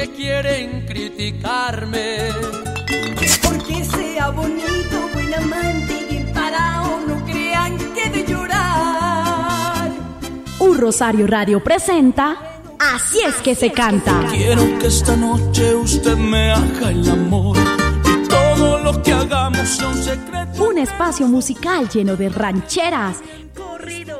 que quieren criticarme. Porque sea bonito, buen amante y parado, no crean que de llorar. Un Rosario Radio presenta Así es que se canta. Quiero que esta noche usted me haga el amor y todo lo que hagamos sea un secreto. Un espacio musical lleno de rancheras, Corridos,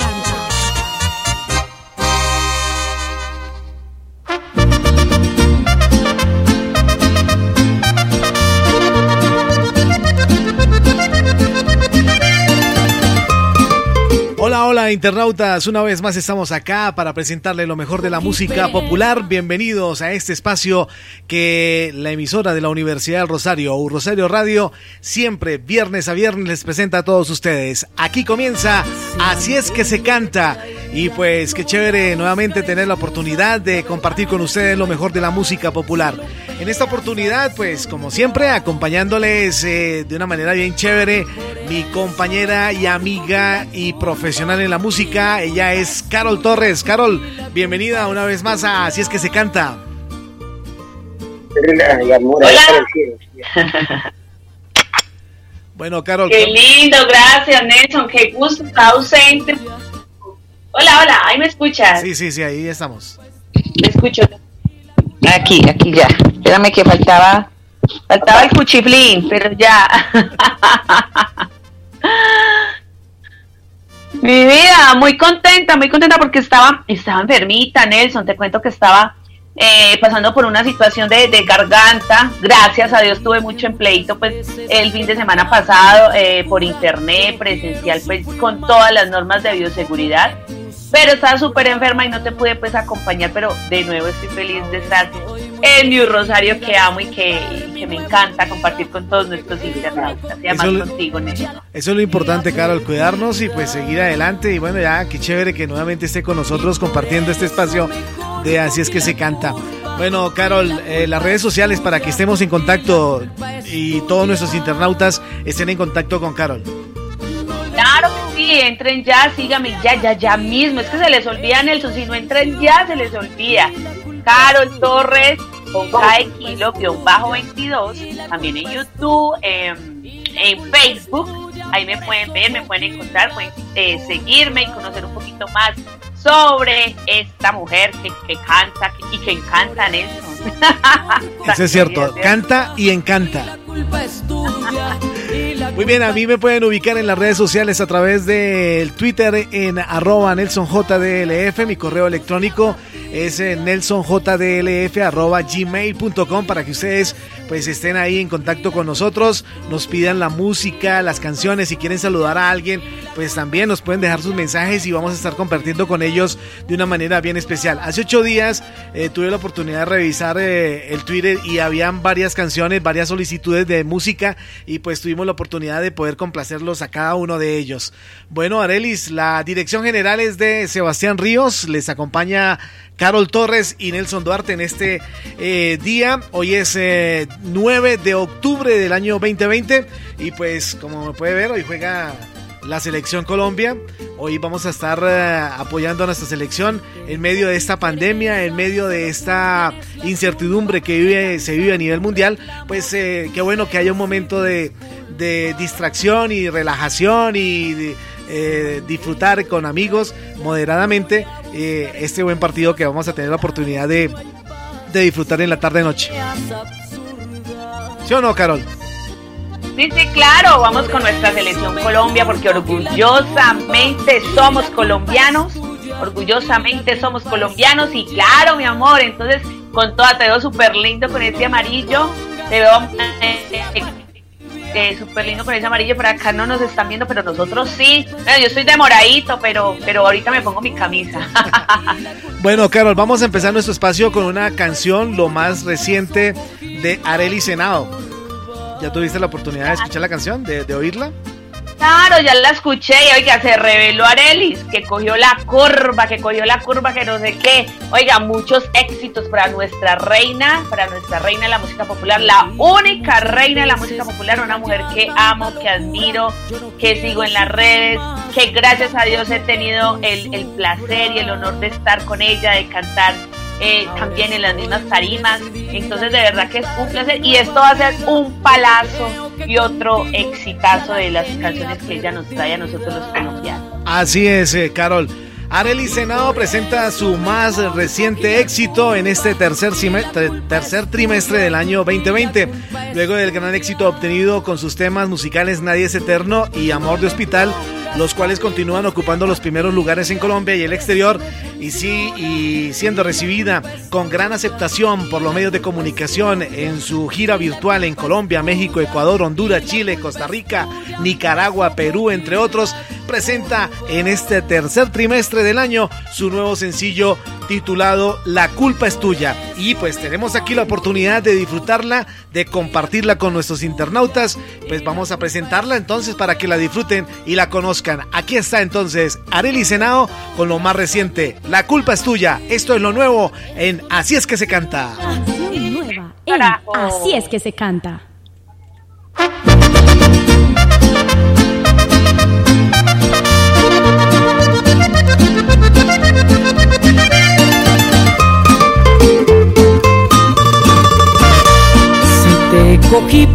Hola, internautas, una vez más estamos acá para presentarle lo mejor de la música popular. Bienvenidos a este espacio que la emisora de la Universidad del Rosario, U Rosario Radio, siempre viernes a viernes les presenta a todos ustedes. Aquí comienza Así es que se canta. Y pues qué chévere nuevamente tener la oportunidad de compartir con ustedes lo mejor de la música popular. En esta oportunidad, pues como siempre, acompañándoles eh, de una manera bien chévere, mi compañera y amiga y profesional en la música, ella es Carol Torres. Carol, bienvenida una vez más a Así es que se canta. Bueno, Carol. Qué lindo, gracias Nelson, qué gusto, está ausente. Hola, hola, ahí me escuchas. Sí, sí, sí, ahí estamos. Me escucho. Aquí, aquí ya. Espérame que faltaba, faltaba el cuchiflín, pero ya. Mi vida, muy contenta, muy contenta porque estaba, estaba enfermita, Nelson. Te cuento que estaba eh, pasando por una situación de, garganta. Gracias a Dios tuve mucho empleito, pues el fin de semana pasado eh, por internet, presencial, pues con todas las normas de bioseguridad. Pero estaba súper enferma y no te pude pues acompañar, pero de nuevo estoy feliz de estar en mi Rosario que amo y que, que me encanta compartir con todos nuestros internautas y además Eso contigo, Nelson. Eso es lo importante, Carol, cuidarnos y pues seguir adelante. Y bueno, ya, qué chévere que nuevamente esté con nosotros compartiendo este espacio de Así es que se canta. Bueno, Carol, eh, las redes sociales para que estemos en contacto y todos nuestros internautas estén en contacto con Carol. Claro que sí, entren ya, síganme ya, ya, ya mismo. Es que se les olvida, Nelson, si no entran ya, se les olvida. Carol Torres, con K de kilo, guion bajo 22, también en YouTube, en, en Facebook. Ahí me pueden ver, me pueden encontrar, pueden eh, seguirme y conocer un poquito más sobre esta mujer que, que canta y que encanta, Nelson. Eso es cierto, canta y encanta. Muy bien, a mí me pueden ubicar en las redes sociales a través del Twitter en arroba nelsonjdlf, mi correo electrónico es eh, nelsonjdlf arroba gmail.com para que ustedes pues estén ahí en contacto con nosotros, nos pidan la música, las canciones, si quieren saludar a alguien, pues también nos pueden dejar sus mensajes y vamos a estar compartiendo con ellos de una manera bien especial. Hace ocho días eh, tuve la oportunidad de revisar eh, el Twitter y habían varias canciones, varias solicitudes de música y pues tuvimos la oportunidad de poder complacerlos a cada uno de ellos. Bueno, Arelis, la dirección general es de Sebastián Ríos, les acompaña Carol Torres y Nelson Duarte en este eh, día. Hoy es eh, 9 de octubre del año 2020 y pues como puede ver, hoy juega la selección Colombia. Hoy vamos a estar eh, apoyando a nuestra selección en medio de esta pandemia, en medio de esta incertidumbre que vive, se vive a nivel mundial. Pues eh, qué bueno que haya un momento de, distracción y relajación y de, disfrutar con amigos moderadamente eh, este buen partido que vamos a tener la oportunidad de, de disfrutar en la tarde-noche. ¿Sí o no, Carol? Sí, sí, claro, vamos con nuestra selección Colombia porque orgullosamente somos colombianos, orgullosamente somos colombianos y claro, mi amor, entonces con toda, te veo súper lindo con ese amarillo, te veo eh, súper lindo con ese amarillo, por acá no nos están viendo, pero nosotros sí. yo estoy demoradito, pero, pero ahorita me pongo mi camisa. bueno, Carol, vamos a empezar nuestro espacio con una canción, lo más reciente de Areli Senado. ¿Ya tuviste la oportunidad de escuchar la canción, de, de oírla? Claro, ya la escuché y oiga, se reveló Arelis, que cogió la curva, que cogió la curva, que no sé qué. Oiga, muchos éxitos para nuestra reina, para nuestra reina de la música popular, la única reina de la música popular, una mujer que amo, que admiro, que sigo en las redes, que gracias a Dios he tenido el, el placer y el honor de estar con ella, de cantar eh, también en las mismas tarimas. Entonces, de verdad que es un placer. Y esto va a ser un palazo y otro exitazo de las canciones que ella nos trae a nosotros los colombianos. Así es, eh, Carol. Arely Senado presenta su más reciente éxito en este tercer, tercer trimestre del año 2020, luego del gran éxito obtenido con sus temas musicales Nadie es Eterno y Amor de Hospital los cuales continúan ocupando los primeros lugares en Colombia y el exterior y sí y siendo recibida con gran aceptación por los medios de comunicación en su gira virtual en Colombia, México, Ecuador, Honduras, Chile, Costa Rica, Nicaragua, Perú, entre otros, presenta en este tercer trimestre del año su nuevo sencillo titulado La culpa es tuya. Y pues tenemos aquí la oportunidad de disfrutarla, de compartirla con nuestros internautas. Pues vamos a presentarla entonces para que la disfruten y la conozcan. Aquí está entonces Arely Senao con lo más reciente. La culpa es tuya. Esto es lo nuevo en Así es que se canta. Así es que se canta.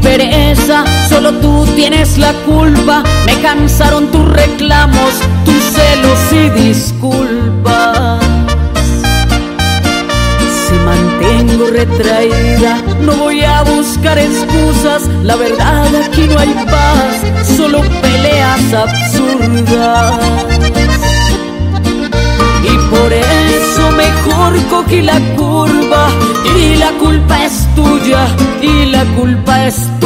Pereza, solo tú tienes la culpa. Me cansaron tus reclamos, tus celos y disculpas. Si mantengo retraída, no voy a buscar excusas. La verdad aquí no hay paz, solo peleas absurdas. Y por eso mejor cogí la curva y la culpa es culpa es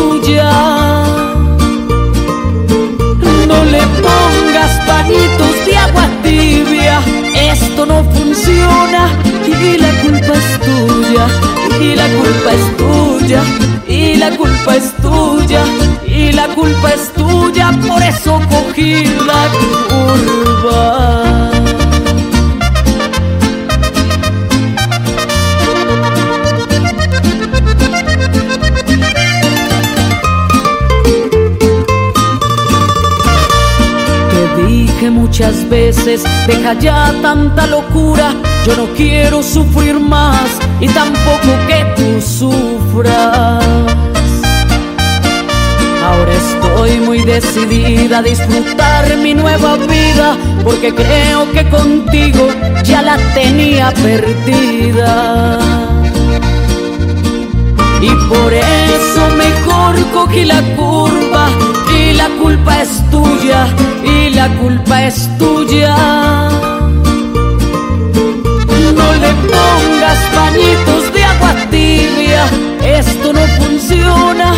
deja ya tanta locura, yo no quiero sufrir más y tampoco que tú sufras. Ahora estoy muy decidida a disfrutar mi nueva vida, porque creo que contigo ya la tenía perdida. Y por eso mejor cogí la curva culpa es tuya y la culpa es tuya. No le pongas pañitos de agua tibia, esto no funciona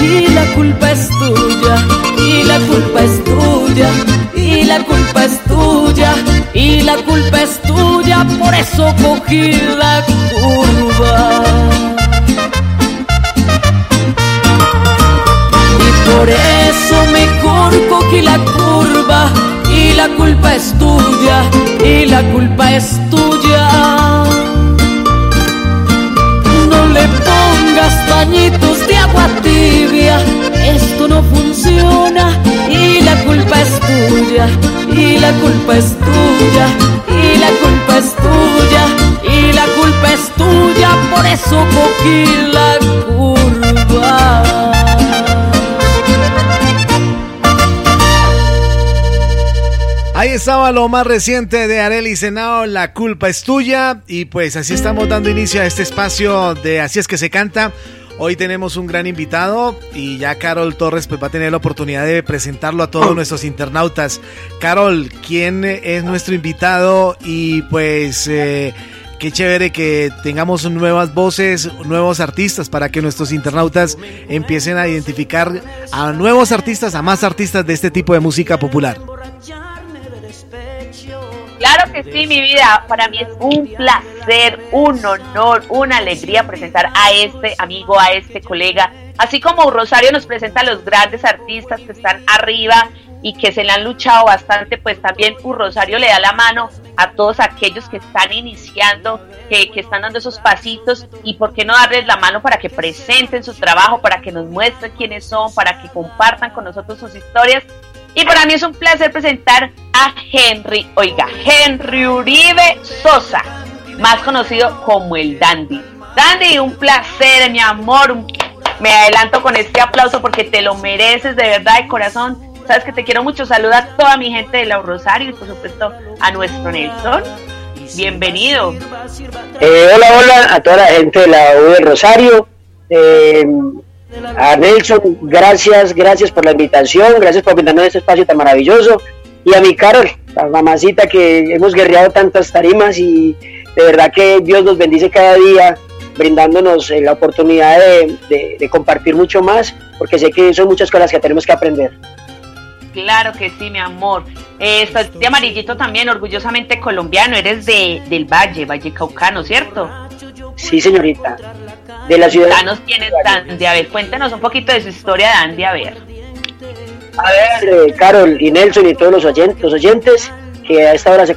y la culpa es tuya y la culpa es tuya y la culpa es tuya y la culpa es tuya, por eso cogí la curva. Por eso mejor cogí la curva y la culpa es tuya y la culpa es tuya. No le pongas pañitos de agua tibia, esto no funciona y la culpa es tuya y la culpa es tuya y la culpa es tuya y la culpa es tuya, por eso cogí la curva. Ahí estaba lo más reciente de Areli Senao, La culpa es tuya. Y pues así estamos dando inicio a este espacio de Así es que se canta. Hoy tenemos un gran invitado y ya Carol Torres pues, va a tener la oportunidad de presentarlo a todos nuestros internautas. Carol, ¿quién es nuestro invitado? Y pues, eh, qué chévere que tengamos nuevas voces, nuevos artistas para que nuestros internautas empiecen a identificar a nuevos artistas, a más artistas de este tipo de música popular. Claro que sí, mi vida. Para mí es un placer, un honor, una alegría presentar a este amigo, a este colega. Así como Rosario nos presenta a los grandes artistas que están arriba y que se le han luchado bastante, pues también un Rosario le da la mano a todos aquellos que están iniciando, que, que, están dando esos pasitos y por qué no darles la mano para que presenten su trabajo, para que nos muestren quiénes son, para que compartan con nosotros sus historias. Y para mí es un placer presentar a Henry, oiga, Henry Uribe Sosa, más conocido como el Dandy. Dandy, un placer, mi amor. Me adelanto con este aplauso porque te lo mereces de verdad de corazón Sabes que te quiero mucho. Saluda a toda mi gente de La Rosario y por supuesto a nuestro Nelson. Bienvenido. Eh, hola, hola a toda la gente de la U del Rosario. Eh, a Nelson, gracias, gracias por la invitación, gracias por brindarnos este espacio tan maravilloso. Y a mi Carol, la mamacita que hemos guerreado tantas tarimas y de verdad que Dios nos bendice cada día brindándonos eh, la oportunidad de, de compartir mucho más, porque sé que son muchas cosas que tenemos que aprender. Claro que sí, mi amor. Eh, estás de amarillito también, orgullosamente colombiano. Eres de, del Valle, Valle Caucano, ¿cierto? Sí, señorita. De la ciudad. Ya nos tienes, Andy. A ver, cuéntanos un poquito de su historia de Andy, a ver. A ver, eh, Carol y Nelson y todos los oyentes, los oyentes que a esta hora se,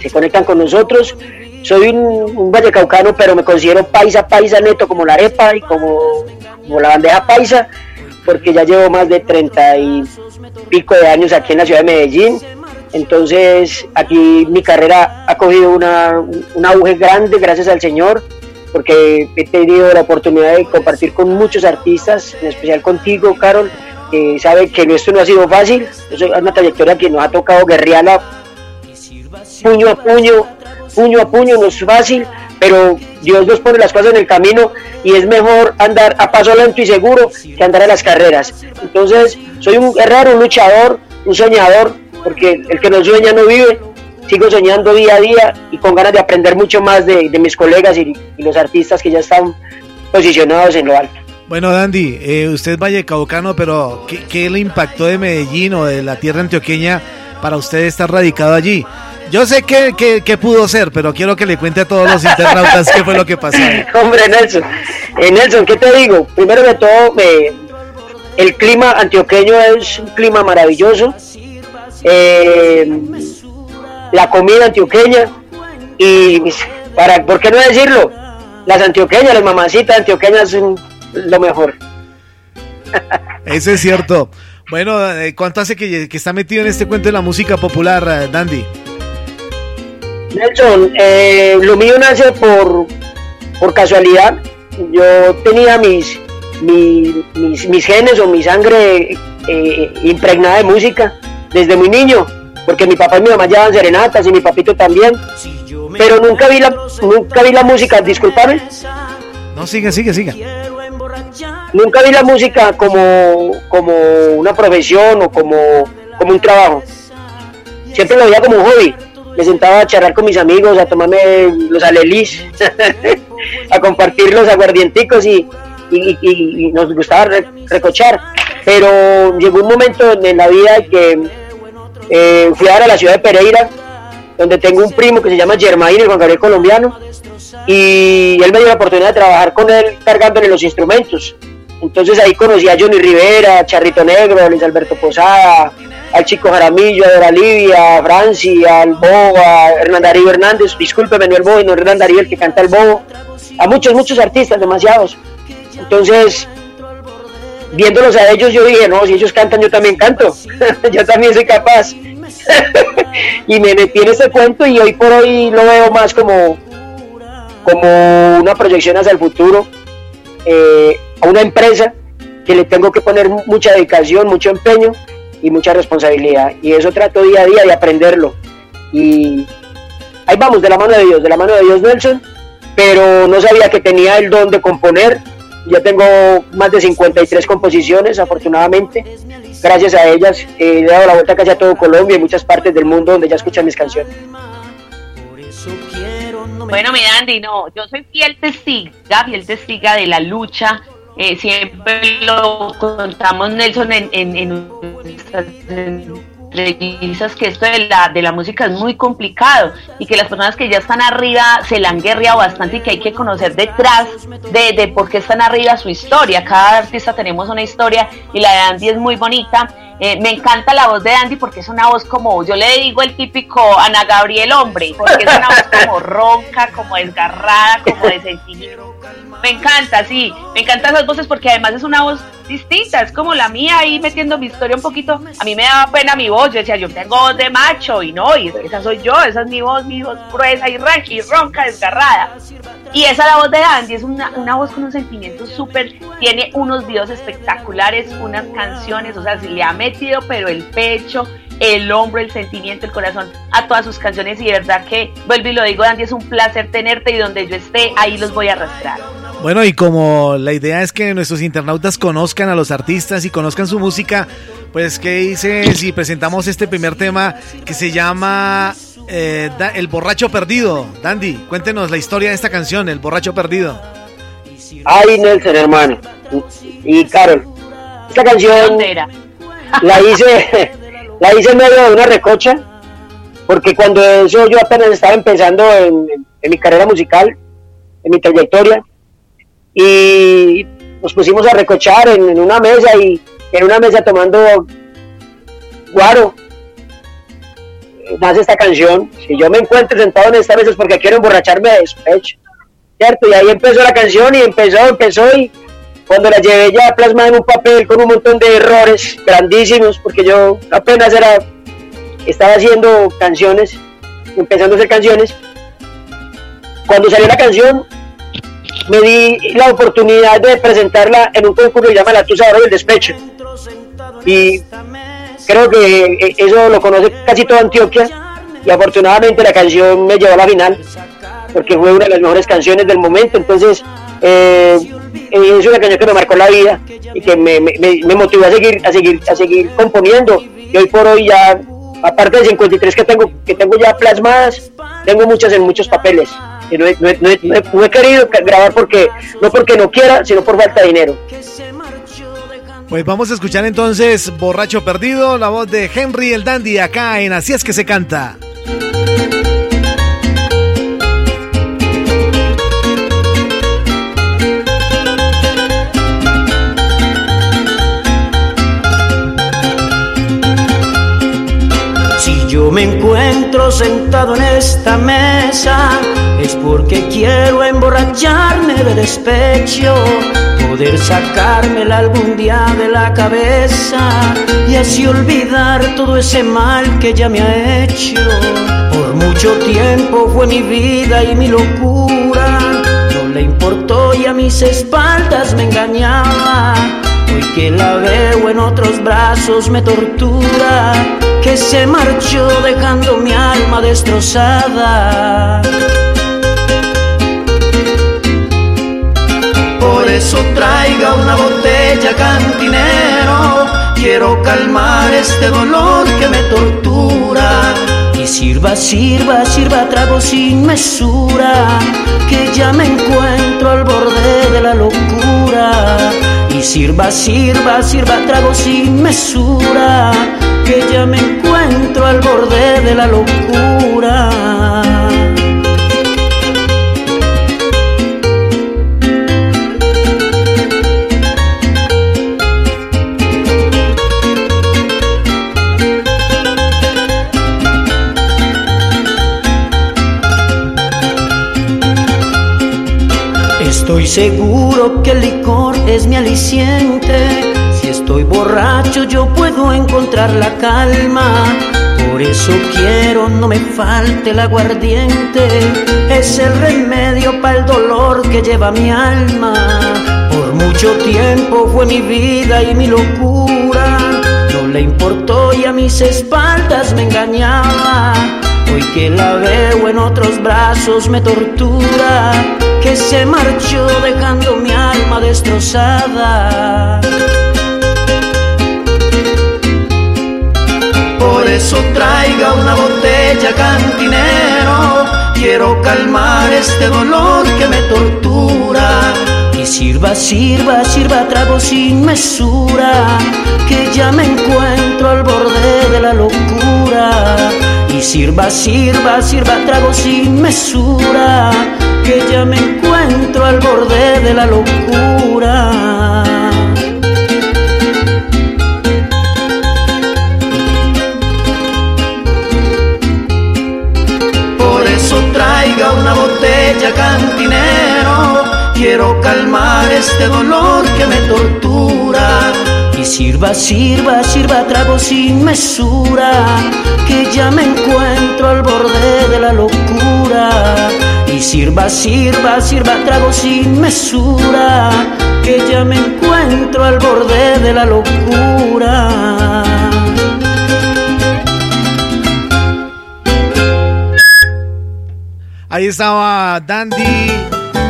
se, conectan con nosotros. Soy un, un Valle Caucano, pero me considero paisa, paisa neto, como la arepa y como, como la bandeja paisa, porque ya llevo más de 30 y pico de años aquí en la ciudad de Medellín. Entonces aquí mi carrera ha cogido una, un auge grande gracias al Señor, porque he tenido la oportunidad de compartir con muchos artistas, en especial contigo, Carol, que sabe que esto no ha sido fácil, es una trayectoria que nos ha tocado guerrearla puño a puño, puño a puño, no es fácil, pero Dios nos pone las cosas en el camino y es mejor andar a paso lento y seguro que andar a las carreras. Entonces, soy un guerrero, un luchador, un soñador, porque el que no sueña no vive. Sigo soñando día a día y con ganas de aprender mucho más de, mis colegas y, los artistas que ya están posicionados en lo alto. Bueno, Dandy, eh, usted es vallecaucano, pero ¿qué, ¿qué, le impactó de Medellín o de la tierra antioqueña para usted estar radicado allí? Yo sé que, que, pudo ser, pero quiero que le cuente a todos los internautas qué fue lo que pasó. Hombre, Nelson, eh, Nelson, ¿qué te digo? Primero de todo, el clima antioqueño es un clima maravilloso. Eh, la comida antioqueña y, para, ¿por qué no decirlo? Las antioqueñas, las mamacitas antioqueñas son lo mejor. Eso es cierto. Bueno, eh, ¿cuánto hace que, que, está metido en este cuento de la música popular, Dandy? Nelson, eh, lo mío nace por, por casualidad. Yo tenía mis, mis, mis, genes o mi sangre eh, impregnada de música desde muy niño, porque mi papá y mi mamá llevaban serenatas y mi papito también. Pero nunca vi la, nunca vi la música, disculpame. No, sigue, sigue, sigue. Nunca vi la música como, como una profesión o como, como un trabajo. Siempre lo veía como un hobby me sentaba a charlar con mis amigos, a tomarme los alelís, a compartir los aguardienticos y, y, nos gustaba recochar. Pero llegó un momento en la vida que eh, fui ahora a la ciudad de Pereira, donde tengo un primo que se llama Germain, el Juan Gabriel colombiano, y él me dio la oportunidad de trabajar con él cargándole los instrumentos. Entonces ahí conocí a Johnny Rivera, Charrito Negro, Luis Alberto Posada, al Chico Jaramillo, a Dora Livia, a Franci, al Bobo, a Hernán Darío Hernández, discúlpeme, no el Bobo, no Hernán Darío el que canta el Bobo, a muchos, muchos artistas, demasiados. Entonces, viéndolos a ellos, yo dije, no, si ellos cantan, yo también canto, yo también soy capaz. y me metí en este cuento y hoy por hoy lo veo más como, como una proyección hacia el futuro, eh, a una empresa que le tengo que poner mucha dedicación, mucho empeño y mucha responsabilidad. Y eso trato día a día de aprenderlo. Y ahí vamos, de la mano de Dios, de la mano de Dios Nelson, pero no sabía que tenía el don de componer. Ya tengo más de 53 composiciones, afortunadamente. Gracias a ellas he dado la vuelta casi a todo Colombia y muchas partes del mundo donde ya escuchan mis canciones. Bueno, mi Andy, no, yo soy fiel testiga, fiel testiga de la lucha. Eh, siempre lo contamos, Nelson, en, en, en entrevistas que esto de la, de la música es muy complicado y que las personas que ya están arriba se la han guerreado bastante y que hay que conocer detrás de, de por qué están arriba su historia. Cada artista tenemos una historia y la de Andy es muy bonita. Eh, me encanta la voz de Andy porque es una voz como, yo le digo el típico Ana Gabriel hombre, porque es una voz como ronca, como desgarrada, como de sentimiento. Me encanta, sí, me encantan esas voces porque además es una voz distinta, es como la mía ahí metiendo mi historia un poquito. A mí me daba pena mi voz, yo decía, yo tengo voz de macho y no, y esa soy yo, esa es mi voz, mi voz gruesa y, ronca, desgarrada. Y esa es la voz de Andy, es una, una voz con un sentimiento súper, tiene unos videos espectaculares, unas canciones, o sea, si le ha metido pero el pecho, el hombro, el sentimiento, el corazón a todas sus canciones y de verdad que, vuelvo y lo digo, Andy, es un placer tenerte y donde yo esté, ahí los voy a arrastrar. Bueno, y como la idea es que nuestros internautas conozcan a los artistas y conozcan su música, pues ¿qué dice si presentamos este primer tema que se llama eh, El borracho perdido? Dandy, cuéntenos la historia de esta canción, El borracho perdido. Ay, Nelson, hermano. Y Carol, esta canción la hice, la hice en medio de una recocha, porque cuando eso yo apenas estaba empezando en, en mi carrera musical, en mi trayectoria, y nos pusimos a recochar en, una mesa y en una mesa tomando guaro. Nace esta canción. Si yo me encuentro sentado en esta mesa es porque quiero emborracharme de despecho. ¿Cierto? Y ahí empezó la canción y empezó, empezó y cuando la llevé ya plasmada en un papel con un montón de errores grandísimos, porque yo apenas era, estaba haciendo canciones, empezando a hacer canciones. Cuando salió la canción, me di la oportunidad de presentarla en un concurso que se llama La Tusa del Despecho. Y creo que eh, eso lo conoce casi toda Antioquia. Y afortunadamente la canción me llevó a la final, porque fue una de las mejores canciones del momento. Entonces, eh, es una canción que me marcó la vida y que me, me, motivó a seguir, a seguir, a seguir componiendo. Y hoy por hoy ya, aparte de 53 que tengo, que tengo ya plasmadas, tengo muchas en muchos papeles no he, querido grabar porque no porque no quiera, sino por falta de dinero. Pues vamos a escuchar entonces Borracho Perdido, la voz de Henry el Dandy acá en Así es que se canta. Me encuentro sentado en esta mesa, es porque quiero emborracharme de despecho, poder sacármela algún día de la cabeza y así olvidar todo ese mal que ya me ha hecho. Por mucho tiempo fue mi vida y mi locura, no le importó y a mis espaldas me engañaba. Hoy que la veo en otros brazos me tortura, que se marchó dejando mi alma destrozada. por eso traiga una botella cantinero. Quiero calmar este dolor que me tortura. Y sirva, sirva, sirva trago sin mesura, que ya me encuentro al borde de la locura. Y sirva, sirva, sirva trago sin mesura, que ya me encuentro al borde de la locura. Estoy seguro que el licor es mi aliciente. Si estoy borracho yo puedo encontrar la calma. Por eso quiero no me falte el aguardiente. Es el remedio para el dolor que lleva mi alma. Por mucho tiempo fue mi vida y mi locura. No le importó y a mis espaldas me engañaba. Hoy que la veo en otros brazos me tortura que se marchó dejando mi alma destrozada. Por eso traiga una botella cantinero, quiero calmar este dolor que me tortura. Y sirva, sirva, sirva trago sin mesura, que ya me encuentro al borde de la locura. Y sirva, sirva, sirva trago sin mesura, que ya me encuentro al borde de la locura. traiga una botella cantinero. Quiero calmar este dolor que me tortura. Sirva, sirva, sirva trago sin mesura, que ya me encuentro al borde de la locura. Y sirva, sirva, sirva trago sin mesura, que ya me encuentro al borde de la locura. Ahí estaba Dandy,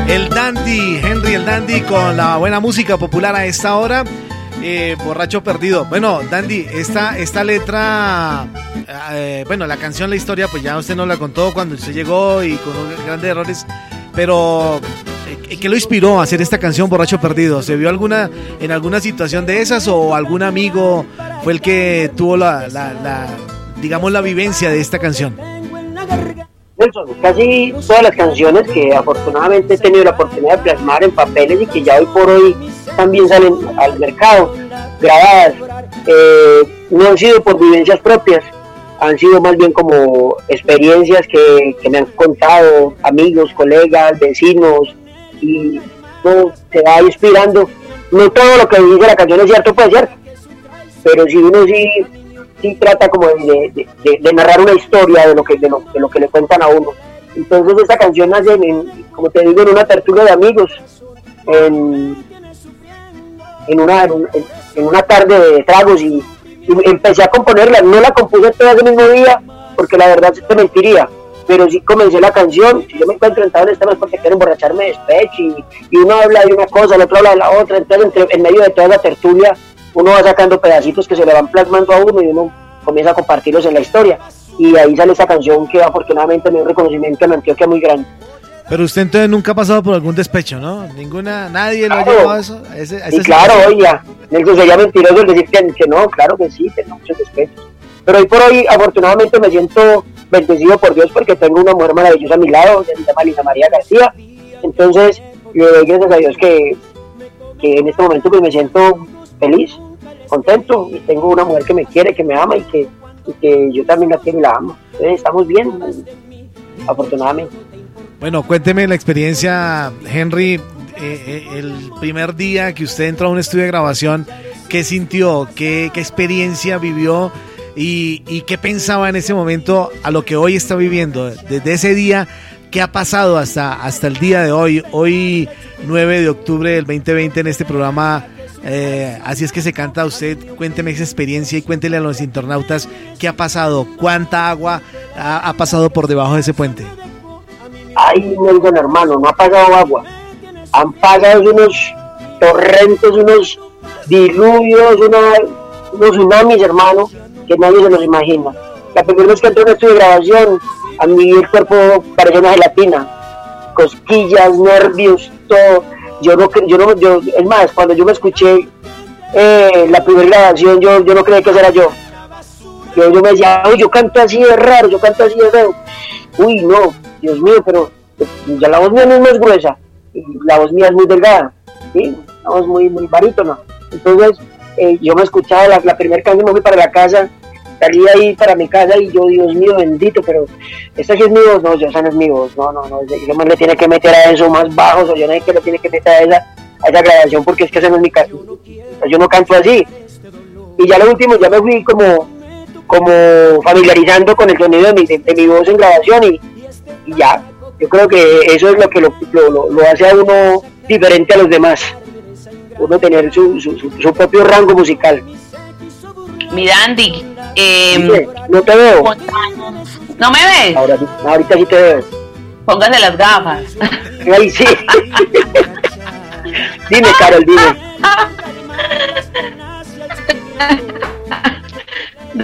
el Dandy, Henry el Dandy con la buena música popular a esta hora. Eh, borracho perdido. Bueno, Dandy, esta, esta letra, eh, bueno, la canción, la historia, pues ya usted nos la contó cuando usted llegó y con grandes errores, pero eh, ¿qué lo inspiró a hacer esta canción Borracho Perdido? ¿Se vio alguna en alguna situación de esas o algún amigo fue el que tuvo la, la digamos, la vivencia de esta canción? Casi todas las canciones que afortunadamente he tenido la oportunidad de plasmar en papeles y que ya hoy por hoy también salen al mercado, grabadas, eh, no han sido por vivencias propias, han sido más bien como experiencias que, me han contado amigos, colegas, vecinos, y no, se va inspirando. No todo lo que dice la canción es cierto, puede ser, pero si uno sí sí trata como de, narrar una historia de lo, que, de lo, que le cuentan a uno. Entonces esta canción nace, en, como te digo, en una tertulia de amigos, en, en, una, en, una tarde de tragos y, empecé a componerla. No la compuse todo ese mismo día porque la verdad te mentiría, pero sí comencé la canción. Si yo me encuentro en este mes porque quiero emborracharme de despecho y, y, uno habla de una cosa, el otro habla de la otra, entonces entre, en medio de toda la tertulia uno va sacando pedacitos que se le van plasmando a uno y uno comienza a compartirlos en la historia. Y ahí sale esa canción que afortunadamente me dio un reconocimiento en Antioquia muy grande. Pero usted entonces nunca ha pasado por algún despecho, ¿no? Ninguna, nadie lo ha llevado a eso. y claro, Nelson sería mentiroso el decir que, que, no, claro que sí, tengo muchos despechos. Pero hoy por hoy, afortunadamente, me siento bendecido por Dios porque tengo una mujer maravillosa a mi lado, se llama Lina María García. Entonces, le doy gracias a Dios que, que en este momento pues me siento feliz, contento y tengo una mujer que me quiere, que me ama y que, que yo también la quiero y la amo. estamos bien, afortunadamente. Bueno, cuénteme la experiencia, Henry, eh, eh, el primer día que usted entró a un estudio de grabación, ¿qué sintió? ¿Qué, qué experiencia vivió? Y, y, qué pensaba en ese momento a lo que hoy está viviendo? Desde ese día, ¿qué ha pasado hasta, hasta el día de hoy? Hoy, 9 de octubre del 2020, en este programa eh, así es que se canta usted. Cuénteme esa experiencia y cuéntele a los internautas qué ha pasado, cuánta agua ha, pasado por debajo de ese puente. Ay, Nelson, hermano, no ha pasado agua. Han pasado unos torrentes, unos diluvios, unos tsunamis, hermano, que nadie se los imagina. La primera vez que entré en estudio de grabación, a mí el cuerpo parecía una gelatina. Cosquillas, nervios, todo yo no, yo no, yo, es más, cuando yo me escuché eh, la primera grabación, yo, yo no creía que era yo. Yo, yo me decía, uy, yo canto así de raro, yo canto así de feo. Uy, no, Dios mío, pero ya la voz mía no es más gruesa, la voz mía es muy delgada, ¿sí? La voz muy, muy barítona. Entonces, eh, yo me escuchaba la, la primera canción, me fui para la casa, salí ahí para mi casa y yo, Dios mío, bendito, pero esta sí es mi voz, no, yo esa no es mi voz, no, no, no, yo más le tiene que meter a eso más bajo, o yo no sé que le tiene que meter a esa, a esa grabación porque es que esa no es mi casa, yo no canto así. Y ya lo último, ya me fui como, como familiarizando con el sonido de mi, de, mi voz en grabación y, ya, yo creo que eso es lo que lo, lo, lo, hace a uno diferente a los demás, uno tener su, su, su propio rango musical. Mi Dandy, eh, no te veo. ¿No me ves? Ahora, ahorita sí te veo. Póngase las gafas. Ay, sí. dime, Carol, dime.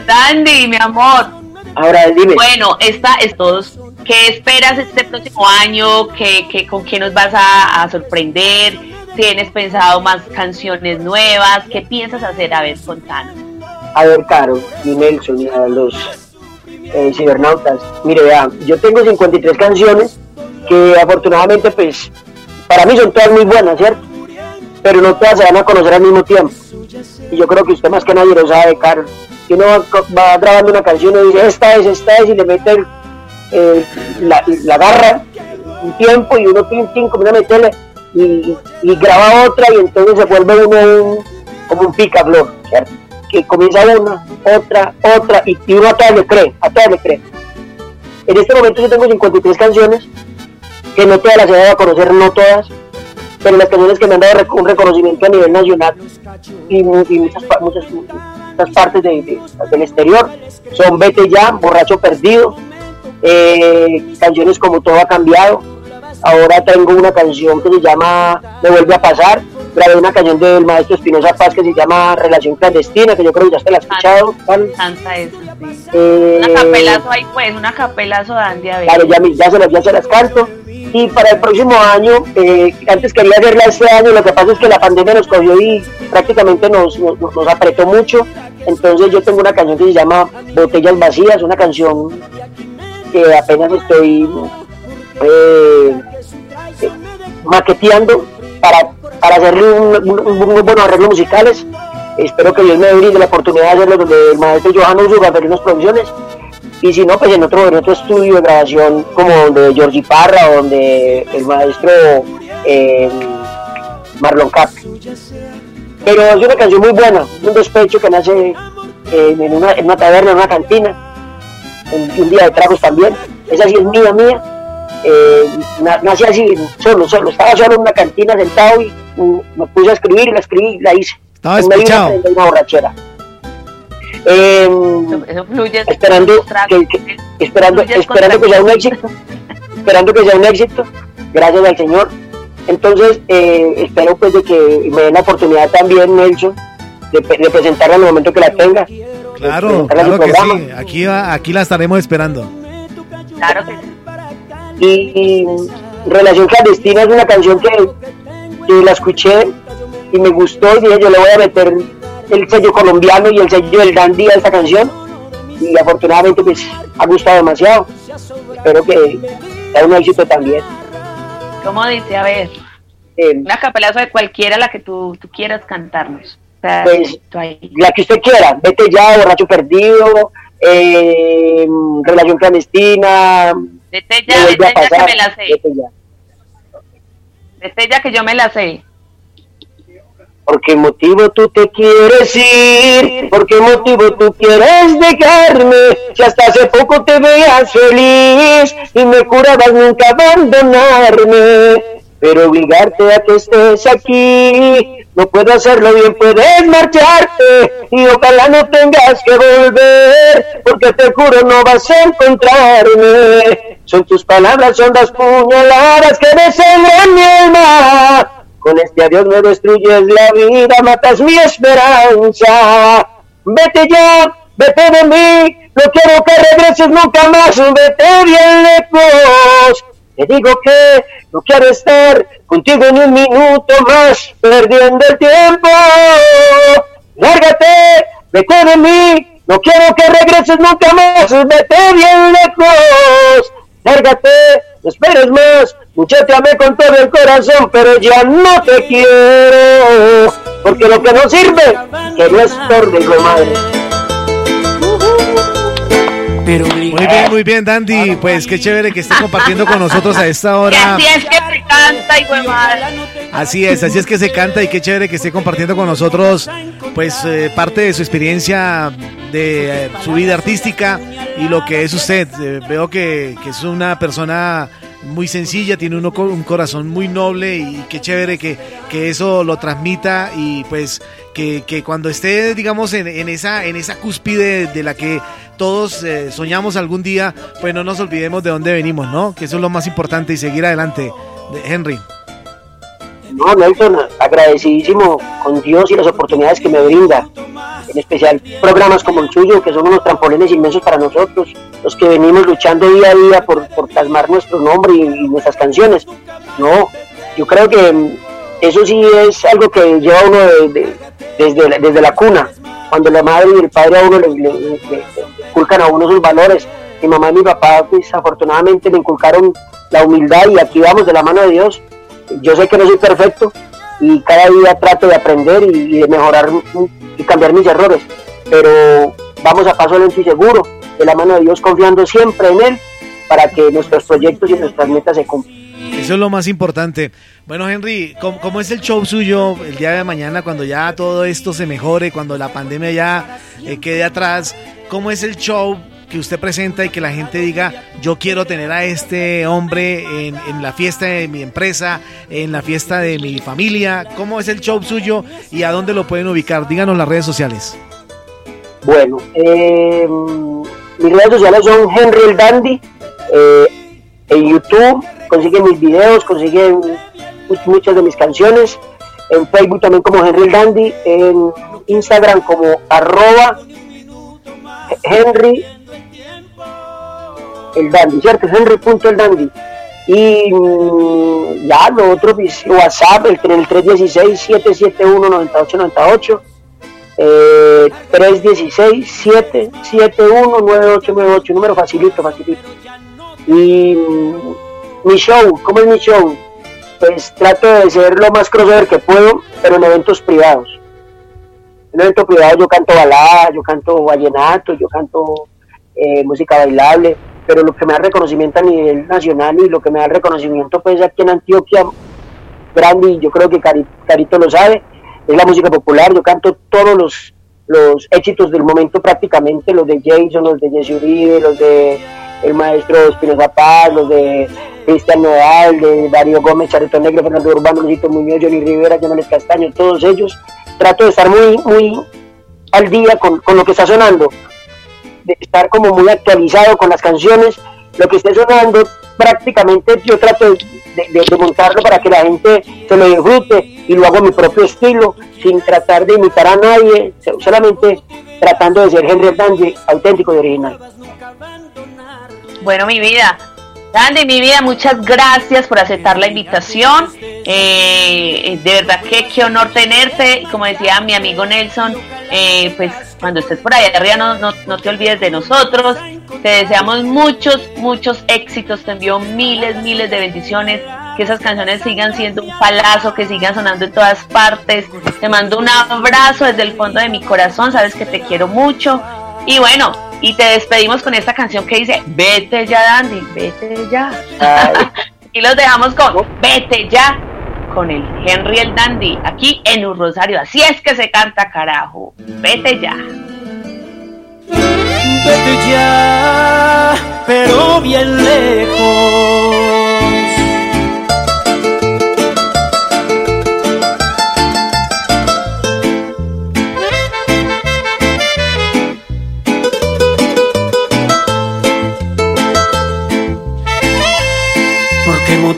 Dandy, mi amor. Ahora, dime. Bueno, esta es todos. ¿qué esperas este próximo año? ¿Qué, con qué nos vas a, sorprender? ¿Tienes pensado más canciones nuevas? ¿Qué piensas hacer? A ver, contanos. A ver, Caro y Nelson y a los eh, cibernautas. Mire, vea, yo tengo 53 canciones que afortunadamente, pues, para mí son todas muy buenas, ¿cierto? Pero no todas se van a conocer al mismo tiempo. Y yo creo que usted más que nadie lo sabe, Caro. Que uno va, grabando una canción y dice, esta es, esta es, y le mete la, la, garra un tiempo y uno tiene cinco a meterle y, y, graba otra y entonces se vuelve uno como un picaflor, ¿cierto? Que comienza una, otra, otra y, uno a todas le cree, a todas le cree. En este momento yo tengo 53 canciones, que no todas las he dado a conocer, no todas, pero las canciones que me han dado un reconocimiento a nivel nacional y, muchas, muchas, partes del exterior son Vete Ya, Borracho Perdido, eh, canciones como Todo ha cambiado. Ahora tengo una canción que se llama Me vuelve a pasar. Grabé una canción del maestro Espinosa Paz que se llama Relación clandestina, que yo creo que ya te la has escuchado. Santa eso, eh, una capelazo ahí pues, una capelazo de Andy Claro, ya, ya, se las, ya se las canto. Y para el próximo año, eh, antes quería hacerla este año, lo que pasa es que la pandemia nos cogió y prácticamente nos, nos, nos apretó mucho. Entonces yo tengo una canción que se llama Botellas Vacías, una canción que apenas estoy eh, maqueteando para, para hacerle un, muy buenos arreglos musicales. Espero que Dios me brinde la oportunidad de hacerlo donde el maestro Johan Uso hacer unas producciones. Y si no, pues en otro, en otro estudio de grabación como donde Georgie Parra o donde el maestro eh, Marlon Cap. Pero es una canción muy buena, un despecho que nace eh, en, una, en una taberna, en una cantina un, día de tragos también. Esa sí es mía, mía. Eh, nací así, solo, solo. Estaba solo en una cantina sentado y me puse a escribir y la escribí y la hice. Estaba escuchado. Una, una borrachera. Eh, eso, fluye, esperando, que, esperando, esperando que sea un éxito. esperando que sea un éxito. Gracias al Señor. Entonces, eh, espero pues de que me den la oportunidad también, Nelson, de, de presentarla en el momento que la tenga. Claro, claro que sí. Aquí, aquí la estaremos esperando. Claro que sí. Y, Relación Clandestina es una canción que, que, la escuché y me gustó y dije yo le voy a meter el sello colombiano y el sello del dandy a esta canción y afortunadamente pues ha gustado demasiado. Espero que sea un éxito también. ¿Cómo dice? A ver. Eh, una capelazo de cualquiera la que tú, tú quieras cantarnos. Pues, la que usted quiera, vete ya, borracho perdido, eh, relación clandestina. Vete ya, vete ya que me la sé. Vete ya. Vete ya que yo me la sé. ¿Por qué motivo tú te quieres ir? ¿Por qué motivo tú quieres dejarme? Si hasta hace poco te veías feliz y me curabas nunca abandonarme. Pero obligarte a que estés aquí no puedo hacerlo bien, puedes marcharte y ojalá no tengas que volver, porque te juro no vas a encontrarme. Son tus palabras, son las puñaladas que desangran mi alma. Con este adiós me destruyes la vida, matas mi esperanza. Vete ya, vete de mí, no quiero que regreses nunca más, vete bien lejos. Te digo que no quiero estar contigo ni un minuto más perdiendo el tiempo. Lárgate, vete de mí, no quiero que regreses nunca más, vete bien lejos. Lárgate, no esperes más, muchacha me con todo el corazón, pero ya no te quiero. Porque lo que no sirve, que no es por de muy bien, muy bien, Dandy. Pues qué chévere que esté compartiendo con nosotros a esta hora. Así es que se canta, y Así es, así es que se canta y qué chévere que esté compartiendo con nosotros, pues eh, parte de su experiencia de eh, su vida artística y lo que es usted. Eh, veo que, que es una persona muy sencilla, tiene uno, un corazón muy noble y qué chévere que, que eso lo transmita y pues que, que cuando esté, digamos, en, en, esa, en esa cúspide de la que todos eh, soñamos algún día, pues no nos olvidemos de dónde venimos, ¿no? Que eso es lo más importante y seguir adelante. Henry. No, Nelson, agradecidísimo con Dios y las oportunidades que me brinda. en especial programas como el suyo, que son unos trampolines inmensos para nosotros, los que venimos luchando día a día por, por plasmar nuestro nombre y, nuestras canciones. No, yo creo que eso sí es algo que lleva uno desde, desde la cuna, cuando la madre y el padre a uno le, inculcan a uno sus valores. Mi mamá y mi papá, pues afortunadamente me inculcaron la humildad y aquí vamos de la mano de Dios. Yo sé que no soy perfecto y cada día trato de aprender y, de mejorar y cambiar mis errores, pero vamos a paso lento y seguro, de la mano de Dios confiando siempre en Él para que nuestros proyectos y nuestras metas se cumplan. Eso es lo más importante. Bueno, Henry, ¿cómo, es el show suyo el día de mañana cuando ya todo esto se mejore, cuando la pandemia ya eh, quede atrás? ¿Cómo es el show que usted presenta y que la gente diga, yo quiero tener a este hombre en, la fiesta de mi empresa, en la fiesta de mi familia? ¿Cómo es el show suyo y a dónde lo pueden ubicar? Díganos las redes sociales. Bueno, eh, mis redes sociales son Henry el Dandy. Eh, en YouTube consiguen mis videos, consiguen muchas de mis canciones. En Facebook también como Henry el Dandy. En Instagram como arroba Henry el Dandy, ¿cierto? Henry.el Dandy. Y mm, ya lo otro, pues, WhatsApp, el, el 316-771-9898. Eh, 316-771-9898, número facilito, facilito. Y mm, mi show, ¿cómo es mi show? Pues trato de ser lo más crossover que puedo, pero en eventos privados. En eventos privados yo canto balada, yo canto vallenato, yo canto eh, música bailable, pero lo que me da reconocimiento a nivel nacional y lo que me da reconocimiento pues aquí en Antioquia, grande, y yo creo que Carito lo sabe, es la música popular, yo canto todos los, los éxitos del momento prácticamente, los de Jason, los de Jesse Uribe, los de el maestro Espinoza Paz, los de Cristian Nodal, de Darío Gómez, Charito Negro, Fernando Urbano, Luisito Muñoz, Johnny Rivera, Jonathan Castaño, todos ellos, trato de estar muy, muy al día con, con lo que está sonando, de estar como muy actualizado con las canciones, lo que esté sonando, prácticamente yo trato de, montarlo para que la gente se lo disfrute y lo hago mi propio estilo, sin tratar de imitar a nadie, solamente tratando de ser Henry Dandy auténtico y original. Bueno, mi vida, Dandy, mi vida, muchas gracias por aceptar la invitación. Eh, de verdad que qué honor tenerte. Como decía mi amigo Nelson, eh, pues cuando estés por allá arriba no, no, te olvides de nosotros. Te deseamos muchos, muchos éxitos. Te envío miles, miles de bendiciones. Que esas canciones sigan siendo un palazo, que sigan sonando en todas partes. Te mando un abrazo desde el fondo de mi corazón. Sabes que te quiero mucho. Y bueno, y te despedimos con esta canción que dice, vete ya, Dandy, vete ya. y los dejamos con, vete ya, con el Henry el Dandy, aquí en un Rosario. Así es que se canta, carajo. Vete ya. Vete ya, pero bien lejos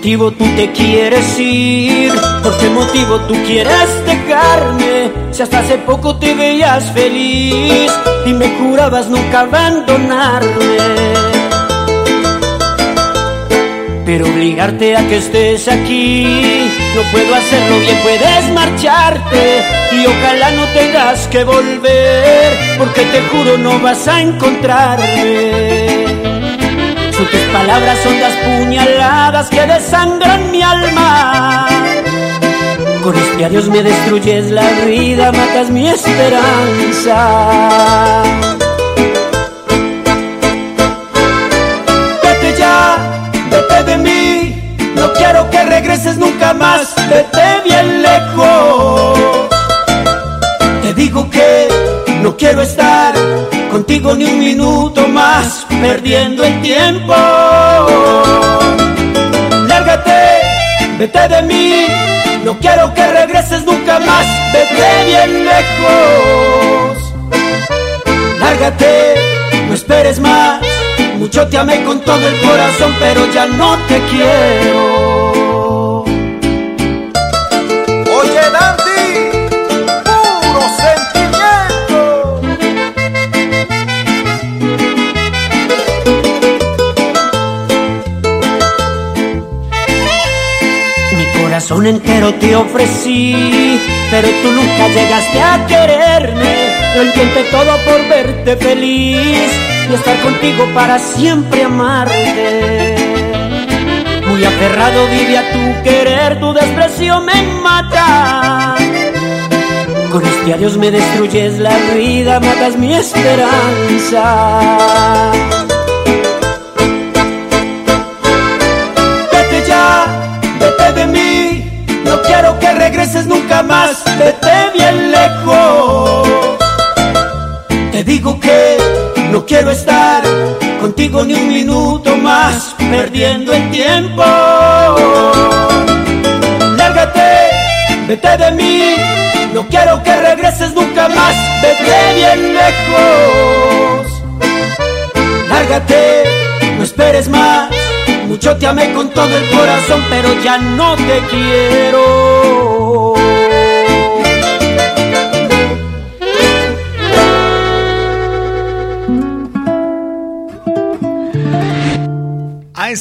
motivo tú te quieres ir? ¿Por qué motivo tú quieres dejarme? Si hasta hace poco te veías feliz y me jurabas nunca abandonarme. Pero obligarte a que estés aquí, no puedo hacerlo bien, puedes marcharte y ojalá no tengas que volver, porque te juro no vas a encontrarme. Tus palabras son las puñaladas que desangran mi alma. Con este adiós me destruyes la vida, matas mi esperanza. Vete ya, vete de mí, no quiero que regreses nunca más, vete bien lejos. Te digo que no quiero estar contigo ni un minuto más, perdiendo el tiempo. Lárgate, vete de mí, no quiero que regreses nunca más, vete bien lejos. Lárgate, no esperes más, mucho te amé con todo el corazón, pero ya no te quiero. Corazón entero te ofrecí, pero tú nunca llegaste a quererme. Lo intenté todo por verte feliz y estar contigo para siempre amarte. Muy aferrado vive a tu querer, tu desprecio me mata. Con este adiós me destruyes la vida, matas mi esperanza. Vete ya, vete de mí, regreses nunca más, vete bien lejos. Te digo que no quiero estar contigo ni un minuto más, perdiendo el tiempo. Lárgate, vete de mí, no quiero que regreses nunca más, vete bien lejos. Lárgate, no esperes más, mucho te amé con todo el corazón, pero ya no te quiero.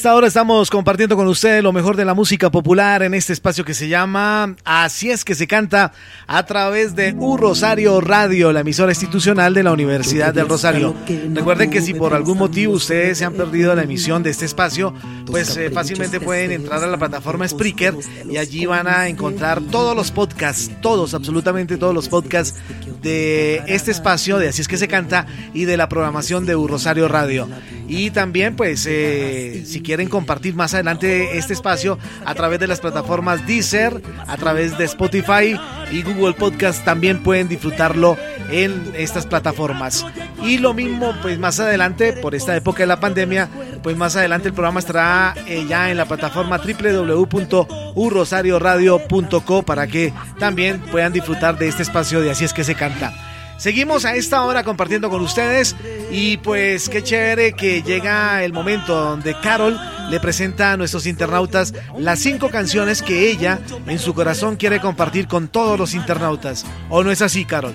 Esta hora estamos compartiendo con ustedes lo mejor de la música popular en este espacio que se llama Así es que se canta a través de U Rosario Radio, la emisora institucional de la Universidad del Rosario. Recuerden que si por algún motivo ustedes se han perdido la emisión de este espacio, pues eh, fácilmente pueden entrar a la plataforma Spreaker y allí van a encontrar todos los podcasts, todos, absolutamente todos los podcasts de este espacio de Así es que se canta y de la programación de U Rosario Radio. Y también pues eh, si quieren compartir más adelante este espacio a través de las plataformas Deezer, a través de Spotify y Google Podcast también pueden disfrutarlo en estas plataformas. Y lo mismo pues más adelante por esta época de la pandemia, pues más adelante el programa estará eh, ya en la plataforma www.urrosarioradio.co para que también puedan disfrutar de este espacio de Así es que se canta. Seguimos a esta hora compartiendo con ustedes y pues qué chévere que llega el momento donde Carol le presenta a nuestros internautas las cinco canciones que ella en su corazón quiere compartir con todos los internautas. ¿O no es así, Carol?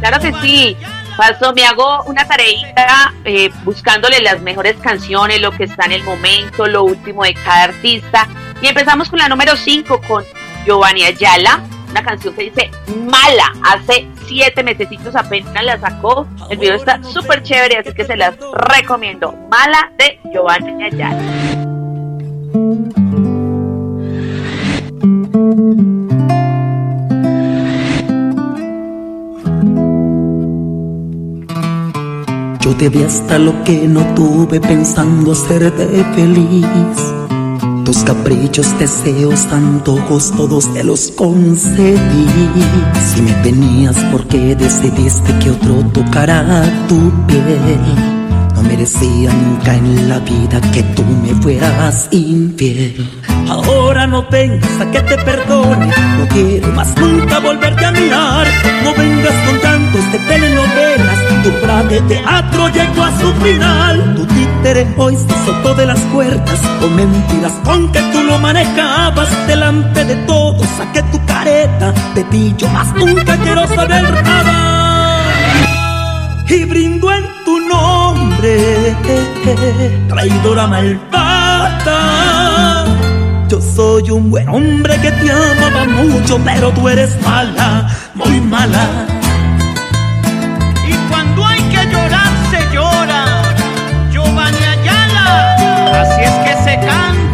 Claro que sí. Paso, me hago una tareita eh, buscándole las mejores canciones, lo que está en el momento, lo último de cada artista. Y empezamos con la número 5 con Giovanni Ayala, una canción que dice Mala, hace siete mesecitos apenas la sacó, el video está súper chévere, así que se las recomiendo, Mala de Giovanni Ayala. Yo te vi hasta lo que no tuve pensando hacerte feliz. Tus caprichos, deseos, antojos, todos te los concedí. Si me tenías, porque decidiste que otro tocara tu piel? No merecía nunca en la vida que tú me fueras infiel. Ahora no vengas a que te perdone, no quiero más nunca volverte a mirar. No vengas con tantos de telenovelas, tu obra de teatro llegó a su final. Tu títere hoy se soltó de las puertas con mentiras con que tú lo manejabas. Delante de todos saqué tu careta, de ti yo más nunca quiero saber nada. Y brindo en tu nombre, traidora malvada. Yo soy un buen hombre que te amaba mucho, pero tú eres mala, muy mala. Se canta.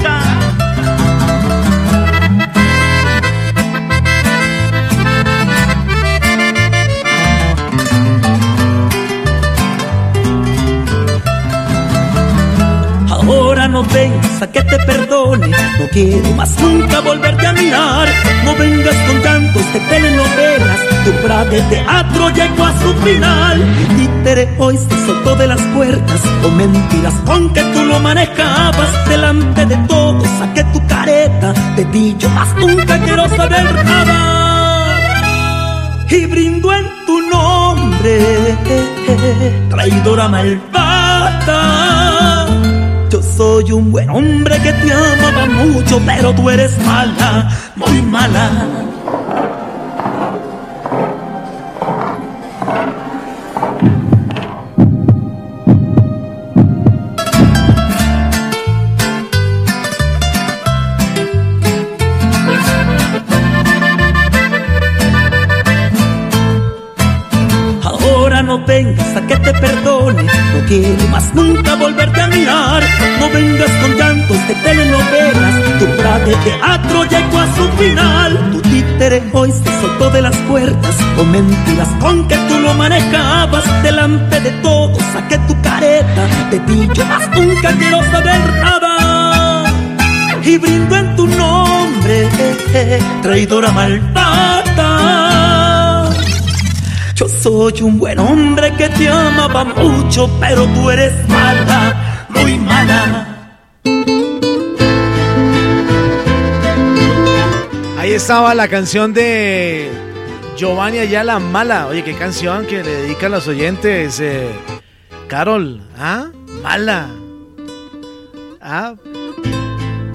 No vengas a que te perdone, no quiero más nunca volverte a mirar. No vengas con tantos de telenovelas, tu obra de teatro llegó a su final. Títere hoy se soltó de las puertas con mentiras con que tú lo manejabas. Delante de todos saqué tu careta, de ti yo más nunca quiero saber nada. Y brindo en tu nombre, traidora malvada. Soy un buen hombre que te amaba mucho, pero tú eres mala, muy mala. Teatro llegó a su final. Tu títere hoy se soltó de las puertas. Con mentiras con que tú lo manejabas. Delante de todos saqué tu careta. De ti yo más nunca quiero saber nada. Y brindo en tu nombre, traidora malvada. Yo soy un buen hombre que te amaba mucho, pero tú eres mala, muy mala. Ahí estaba la canción de Giovanni Ayala Mala. Oye, qué canción que le dedican los oyentes. Eh, Carol, ¿ah? Mala. ¿Ah?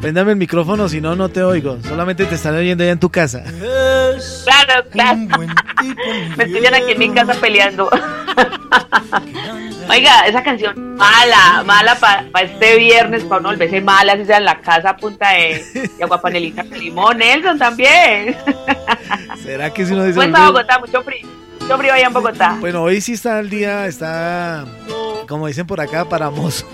Préndame el micrófono, si no, no te oigo. Solamente te están oyendo allá en tu casa. Claro, claro. Me estoy aquí en mi casa peleando. Oiga, esa canción mala, mala para este viernes, para uno volverse mala, si sea en la casa a punta de, de aguapanelita con limón. Nelson también. ¿Será que si uno dice... Pues a Bogotá, mucho frío. Mucho frío allá en Bogotá. Bueno, hoy sí está el día, está, como dicen por acá, para mozo.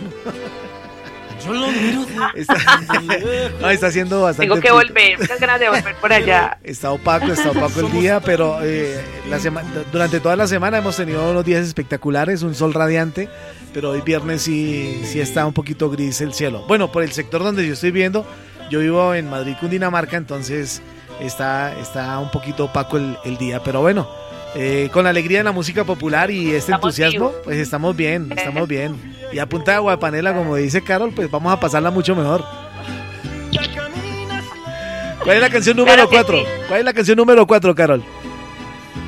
Yo lo miro Está, no, está haciendo bastante. Tengo que frío. volver, muchas ganas de volver por allá. Está opaco, está opaco el día, pero eh, la sema- durante toda la semana hemos tenido unos días espectaculares, un sol radiante, pero hoy viernes sí, sí está un poquito gris el cielo. Bueno, por el sector donde yo estoy viendo, yo vivo en Madrid, Cundinamarca, entonces está, está un poquito opaco el, el día, pero bueno, eh, con la alegría de la música popular y este Estamos entusiasmo, vivos. pues estamos bien, estamos bien. Y a punta de aguapanela, como dice Carol, pues vamos a pasarla mucho mejor. ¿Cuál es la canción número Claro que 4? sí. ¿Cuál es la canción número 4, Carol?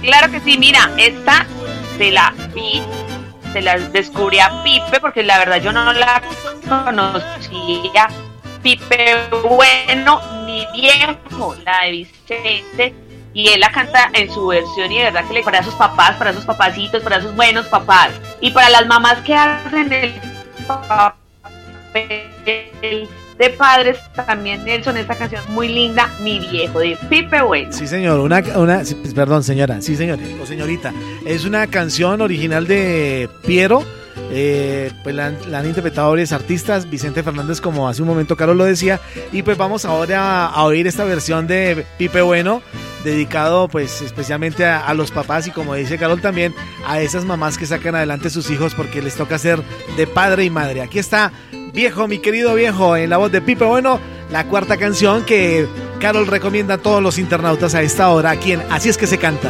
Claro que sí, mira, esta se la vi, se la descubrí a Pipe, porque la verdad yo no la conocía. Pipe bueno ni viejo, la de Vicente. Y él la canta en su versión y de verdad que le para sus papás, para sus papacitos, para sus buenos papás. Y para las mamás que hacen el papel de padres, también Nelson, esta canción muy linda, Mi Viejo, de Pipe Bueno. Sí, señor, una, una perdón, señora, sí, señor, o señorita. Es una canción original de Piero. Eh, pues la, han- interpretado varios artistas, Vicente Fernández, como hace un momento Carol lo decía. Y pues vamos ahora a, oír esta versión de Pipe Bueno, dedicado pues especialmente a, a los papás y como dice Carol también, a esas mamás que sacan adelante a sus hijos porque les toca ser de padre y madre. Aquí está Viejo, mi querido viejo, en la voz de Pipe Bueno, la cuarta canción que Carol recomienda a todos los internautas a esta hora, aquí en Así es que se canta.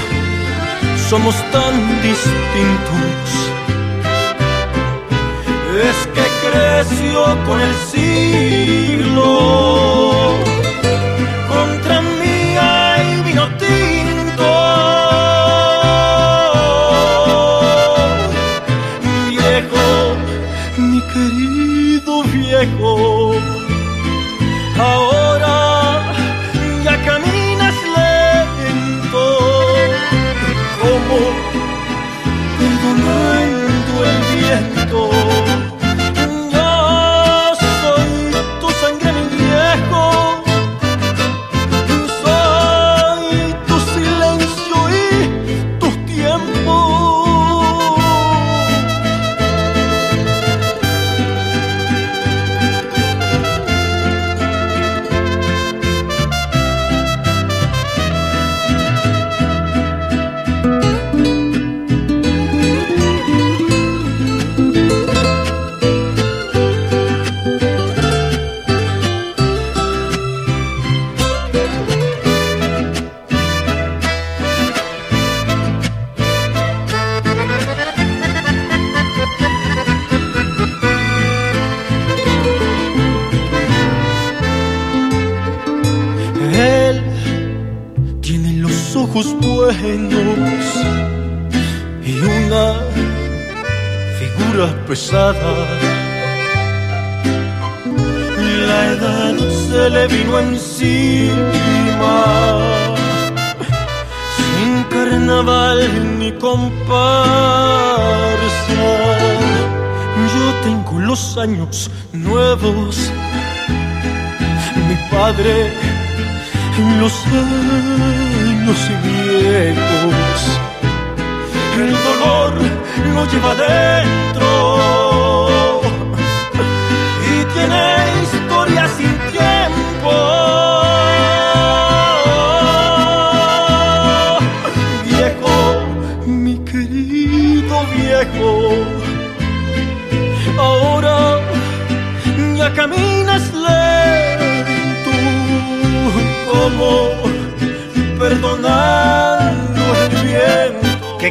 somos tan distintos. Es que creció con el siglo, contra mí hay vino tinto. Viejo, mi querido viejo, como perdonando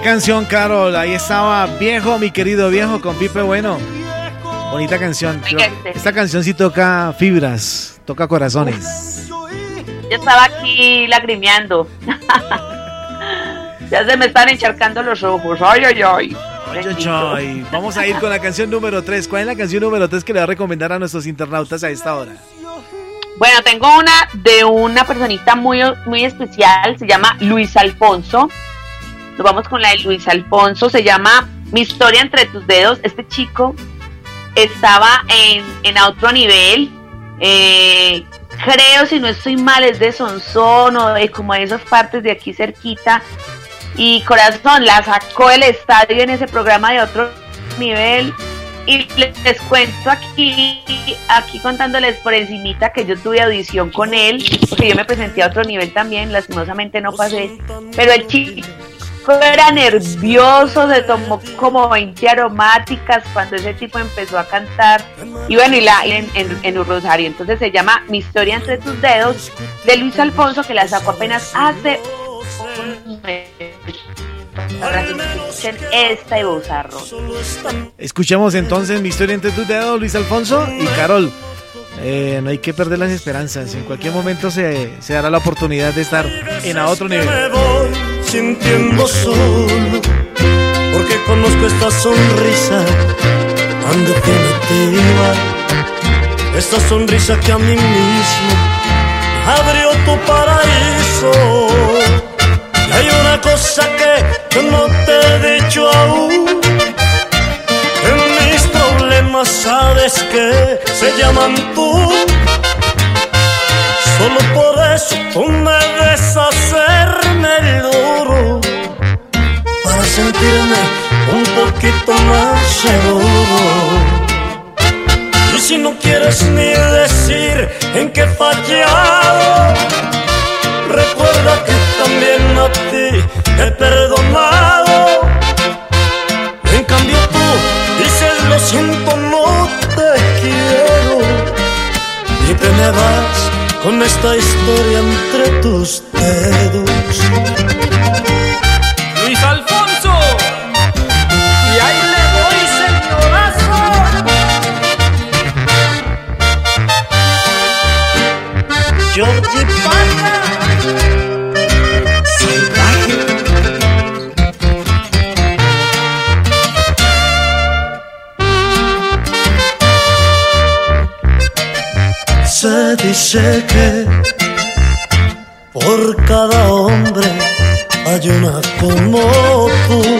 Qué canción, Carol. Ahí estaba Viejo, mi querido viejo, con Pipe Bueno. Bonita canción. Esta canción sí toca fibras, toca corazones. Yo estaba aquí lagrimeando. ya se me están encharcando los ojos. Ay, ay. Ay, Vamos a ir con la canción número 3. ¿Cuál es la canción número 3 que le va a recomendar a nuestros internautas a esta hora? Bueno, tengo una de una personita muy, muy especial, se llama Luis Alfonso. Nos vamos con la de Luis Alfonso, se llama Mi historia entre tus dedos. Este chico estaba en, en otro nivel. eh, creo, si no estoy mal, es de Sonsón o de como de esas partes de aquí cerquita. Y Corazón la sacó del estadio en ese programa de otro nivel. Y les cuento aquí, aquí contándoles por encimita que yo tuve audición con él, porque yo me presenté a otro nivel también, lastimosamente no pasé, pero el chico era nervioso, se tomó como 20 aromáticas cuando ese tipo empezó a cantar, y bueno, y la en, en, en un rosario, entonces se llama Mi historia entre tus dedos, de Luis Alfonso, que la sacó apenas hace un mes. Ahora esta. Escuchemos entonces mi historia entre tus dedos, Luis Alfonso y Carol. Eh, no hay que perder las esperanzas. En cualquier momento se, se dará la oportunidad de estar en a otro nivel. Sintiendo solo porque conozco esta sonrisa tan definitiva. Esta sonrisa que a mí mismo abrió tu paraíso. Y hay una cosa que yo no te he dicho aún. En mis problemas sabes que se llaman tú. Solo por eso tú me ves un poquito más seguro. Y si no quieres ni decir en qué he fallado, recuerda que también a ti he perdonado. En cambio tú dices lo siento, no te quiero y te me vas con esta historia entre tus dedos. Se dice que por cada hombre hay una como tú.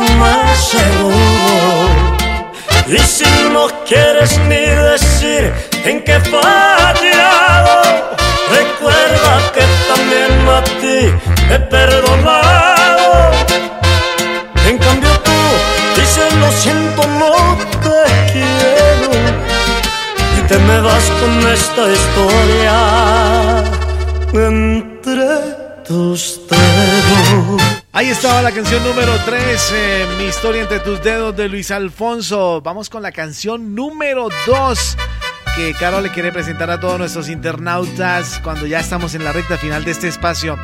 Más seguro. Y si no quieres ni decir en qué fallado, recuerda que también a ti he perdonado. En cambio tú dices lo siento, no te quiero. Y te me vas con esta historia entre tus dedos. Ahí estaba la canción número 3, eh, Mi historia entre tus dedos de Luis Alfonso. Vamos con la canción número 2 que Caro le quiere presentar a todos nuestros internautas cuando ya estamos en la recta final de este espacio.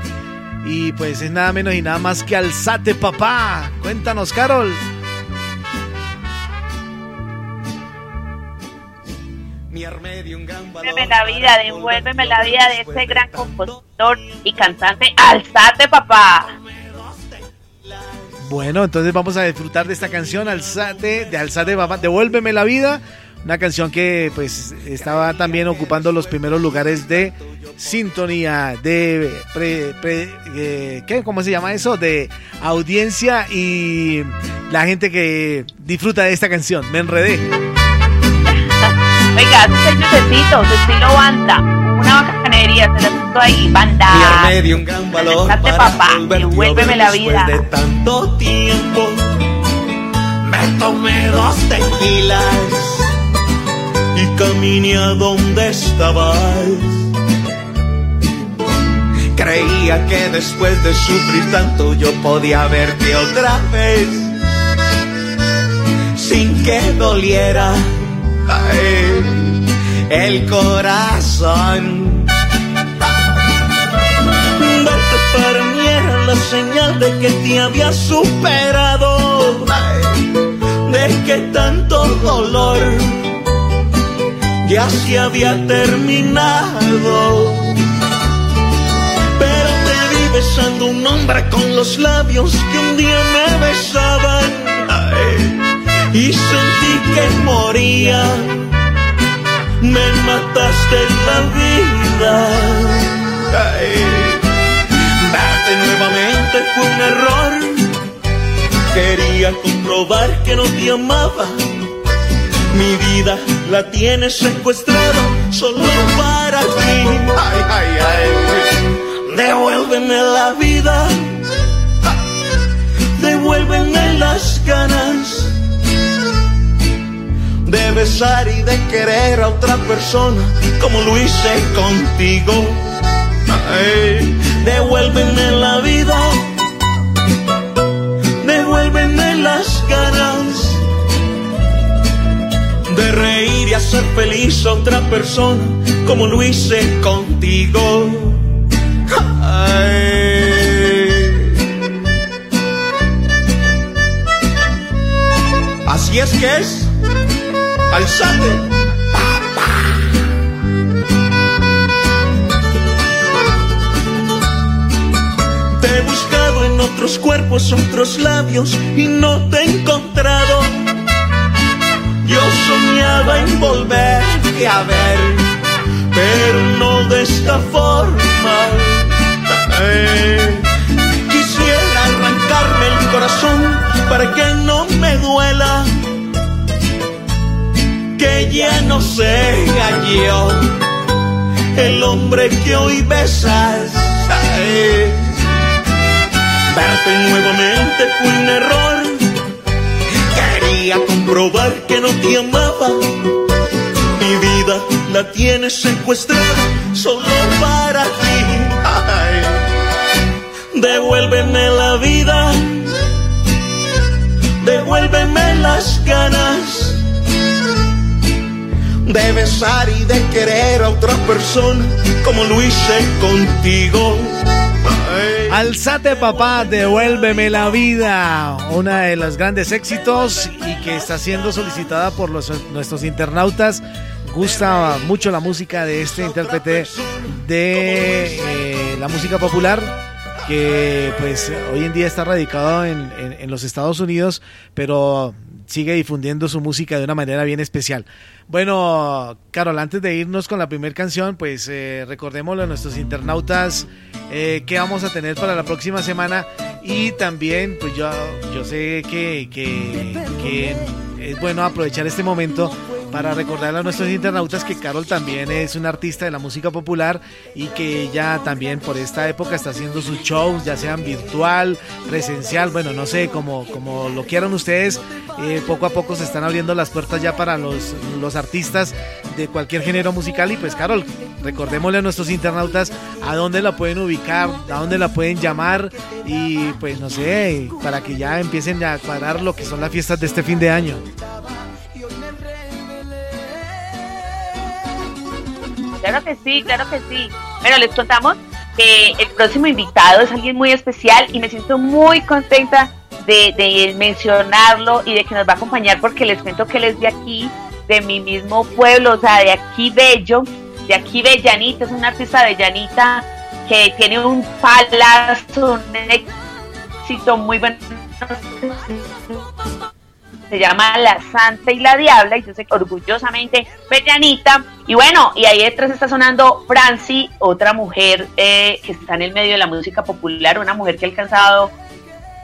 Y pues es nada menos y nada más que Alzate Papá. Cuéntanos, Carol. Devuélveme la vida, devuélveme la vida de ese gran compositor y cantante. Alzate, papá. Bueno, entonces vamos a disfrutar de esta canción Alzate, de Alzate Papá, Devuélveme la vida, una canción que pues estaba también ocupando los primeros lugares de sintonía, de eh, ¿qué? ¿Cómo se llama eso? De audiencia y la gente que disfruta de esta canción. Me enredé. Hace necesito, de estilo banda, una bacanería, se la ahí, banda. Un gran valor para papá, devuélveme la vida. de tanto tiempo, me tomé dos tequilas y caminé a donde estabas. Creía que después de sufrir tanto yo podía verte otra vez, sin que doliera el corazón. Señal de que te había superado, de que tanto dolor ya se había terminado. Pero te vi besando un hombre con los labios que un día me besaban y sentí que moría. Me mataste la vida nuevamente fue un error. Quería comprobar que no te amaba. Mi vida la tienes secuestrada solo para ti. Ay, ay, ay. Devuélveme la vida. Devuélveme las ganas de besar y de querer a otra persona como lo hice contigo. Ay devuélveme la vida, devuélveme las ganas de reír y hacer feliz a otra persona como lo hice contigo. Así es que es, alzate. Otros cuerpos, otros labios y no te he encontrado. Yo soñaba en volverte a ver, pero no de esta forma. Quisiera arrancarme el corazón para que no me duela, que ya no sea yo el hombre que hoy besas. Verte nuevamente fue un error. Quería comprobar que no te amaba. Mi vida la tienes secuestrada solo para ti. Devuélveme la vida. Devuélveme las ganas de besar y de querer a otra persona como lo hice contigo. Alzate papá, devuélveme la vida, una de los grandes éxitos y que está siendo solicitada por nuestros internautas. Gusta mucho la música de este intérprete de eh, la música popular que pues hoy en día está radicado en, en los Estados Unidos, pero sigue difundiendo su música de una manera bien especial. Bueno, Carol, antes de irnos con la primera canción, pues eh, recordémoslo a nuestros internautas eh, que vamos a tener para la próxima semana. Y también pues yo, yo sé que, que, que es bueno aprovechar este momento para recordarle a nuestros internautas que Carol también es una artista de la música popular y que ella también por esta época está haciendo sus shows, ya sean virtual, presencial, bueno, no sé, como, como lo quieran ustedes, eh, poco a poco se están abriendo las puertas ya para los, los artistas de cualquier género musical y pues Carol, recordémosle a nuestros internautas a dónde la pueden ubicar, a dónde la pueden llamar y pues no sé, para que ya empiecen a cuadrar lo que son las fiestas de este fin de año. Claro que sí, claro que sí. Bueno, les contamos que el próximo invitado es alguien muy especial y me siento muy contenta de, mencionarlo y de que nos va a acompañar porque les cuento que él es de aquí, de mi mismo pueblo, o sea, de aquí Bello, de aquí Bellanita, es un artista de Llanita que tiene un palazo, un éxito muy bueno se llama La Santa y la Diabla, y yo sé orgullosamente Bellanita. Y bueno, y ahí detrás está sonando Franci, otra mujer eh, que está en el medio de la música popular, una mujer que ha alcanzado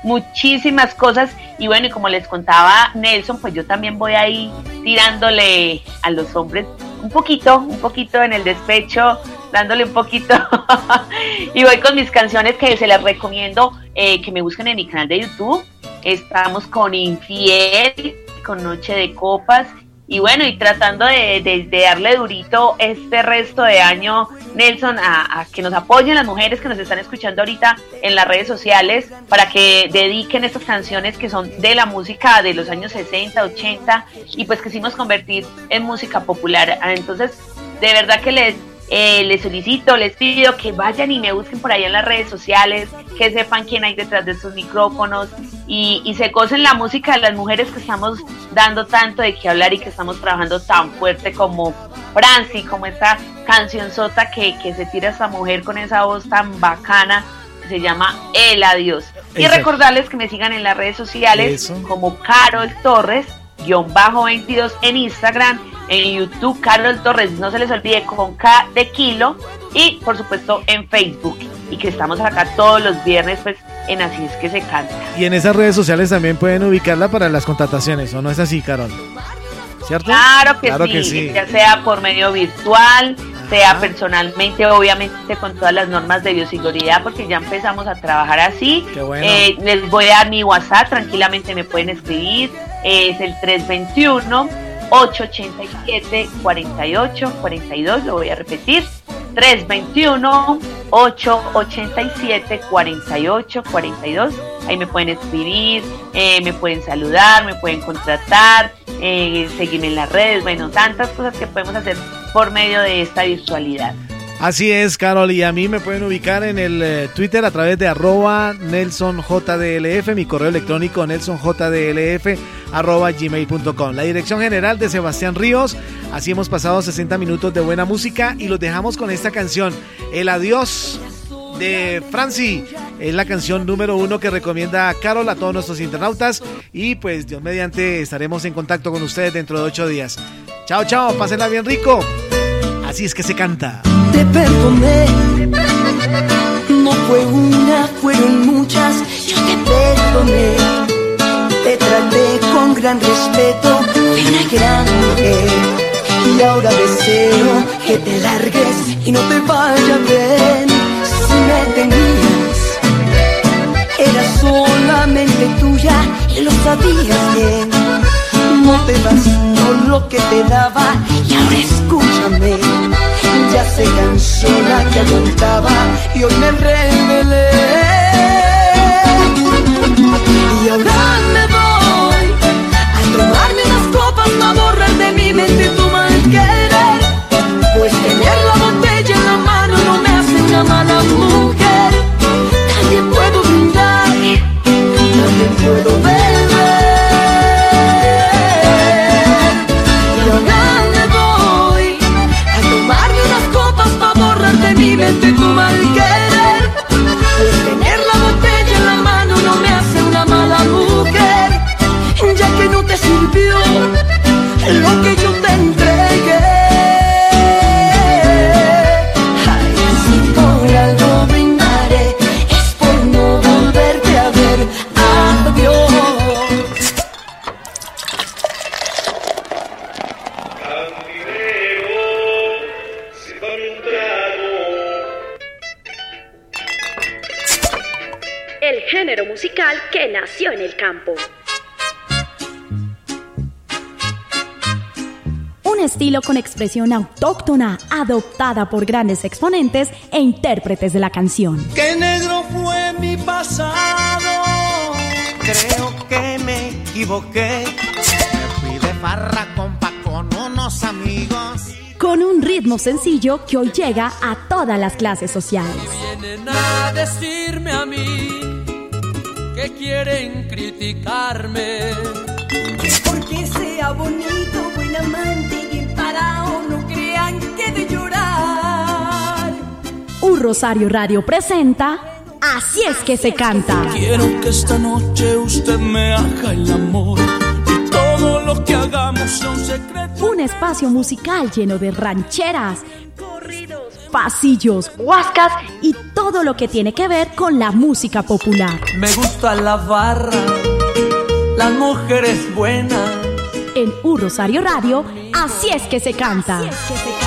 muchísimas cosas. Y bueno, y como les contaba Nelson, pues yo también voy ahí tirándole a los hombres un poquito, un poquito en el despecho, dándole un poquito. y voy con mis canciones que se las recomiendo eh, que me busquen en mi canal de YouTube. Estamos con Infiel, con Noche de Copas. Y bueno, y tratando de, darle durito este resto de año, Nelson, a, que nos apoyen las mujeres que nos están escuchando ahorita en las redes sociales para que dediquen estas canciones que son de la música de los años 60, 80 y pues quisimos convertir en música popular. Entonces, de verdad que les eh, les solicito, les pido que vayan y me busquen por ahí en las redes sociales, que sepan quién hay detrás de estos micrófonos y, se gocen la música de las mujeres que estamos dando tanto de qué hablar y que estamos trabajando tan fuerte como Franci, como esta canción sota que, que se tira esta mujer con esa voz tan bacana que se llama El Adiós. Y recordarles que me sigan en las redes sociales como Carol Torres, guion bajo 22 en Instagram en YouTube, Carlos Torres, no se les olvide con K de kilo y por supuesto en Facebook y que estamos acá todos los viernes pues en Así es que se canta. Y en esas redes sociales también pueden ubicarla para las contrataciones, ¿o no es así, Carol? ¿Cierto? Claro que, sí, ya sea por medio virtual, sea personalmente, obviamente con todas las normas de bioseguridad, porque ya empezamos a trabajar así. Eh, les voy a dar mi WhatsApp, tranquilamente me pueden escribir, es el 321 887 48 42, lo voy a repetir, 321 887 48 42. Ahí me pueden escribir, eh, me pueden saludar, me pueden contratar, eh, seguirme en las redes, bueno, tantas cosas que podemos hacer por medio de esta virtualidad. Así es, Carol, y a mí me pueden ubicar en el eh, Twitter a través de arroba NelsonJDLF, mi correo electrónico nelsonjdlf arroba gmail.com. La dirección general de Sebastián Ríos, así hemos pasado 60 minutos de buena música y los dejamos con esta canción, El Adiós de Franci. Es la canción número uno que recomienda a Carol a todos nuestros internautas y pues Dios mediante estaremos en contacto con ustedes dentro de ocho días. Chao, chao, pásenla bien rico. Así es que se canta te perdoné. No fue una, fueron muchas, yo te perdoné. Te traté con gran respeto, una gran mujer. Y ahora deseo que te largues y no te vaya bien. Si me tenías, era solamente tuya y lo sabías bien. No te bastó lo que te daba y ahora escúchame ya se cansó la que aguantaba y hoy me rebelé. Estilo con expresión autóctona, adoptada por grandes exponentes e intérpretes de la canción. Que negro fue mi pasado. Creo que me equivoqué. Me fui de farra compa con unos amigos. Con un ritmo sencillo que hoy llega a todas las clases sociales. Vienen a decirme a mí que quieren criticarme. Porque sea bonito, Un Rosario Radio presenta Así es que se canta. Quiero que esta noche usted me haga el amor y todo lo que hagamos sea un secreto. Un espacio musical lleno de rancheras, corridos, pasillos, huascas y todo lo que tiene que ver con la música popular. Me gusta la barra, las mujeres buenas. En Un Rosario Radio, Así es que se canta. Así es que se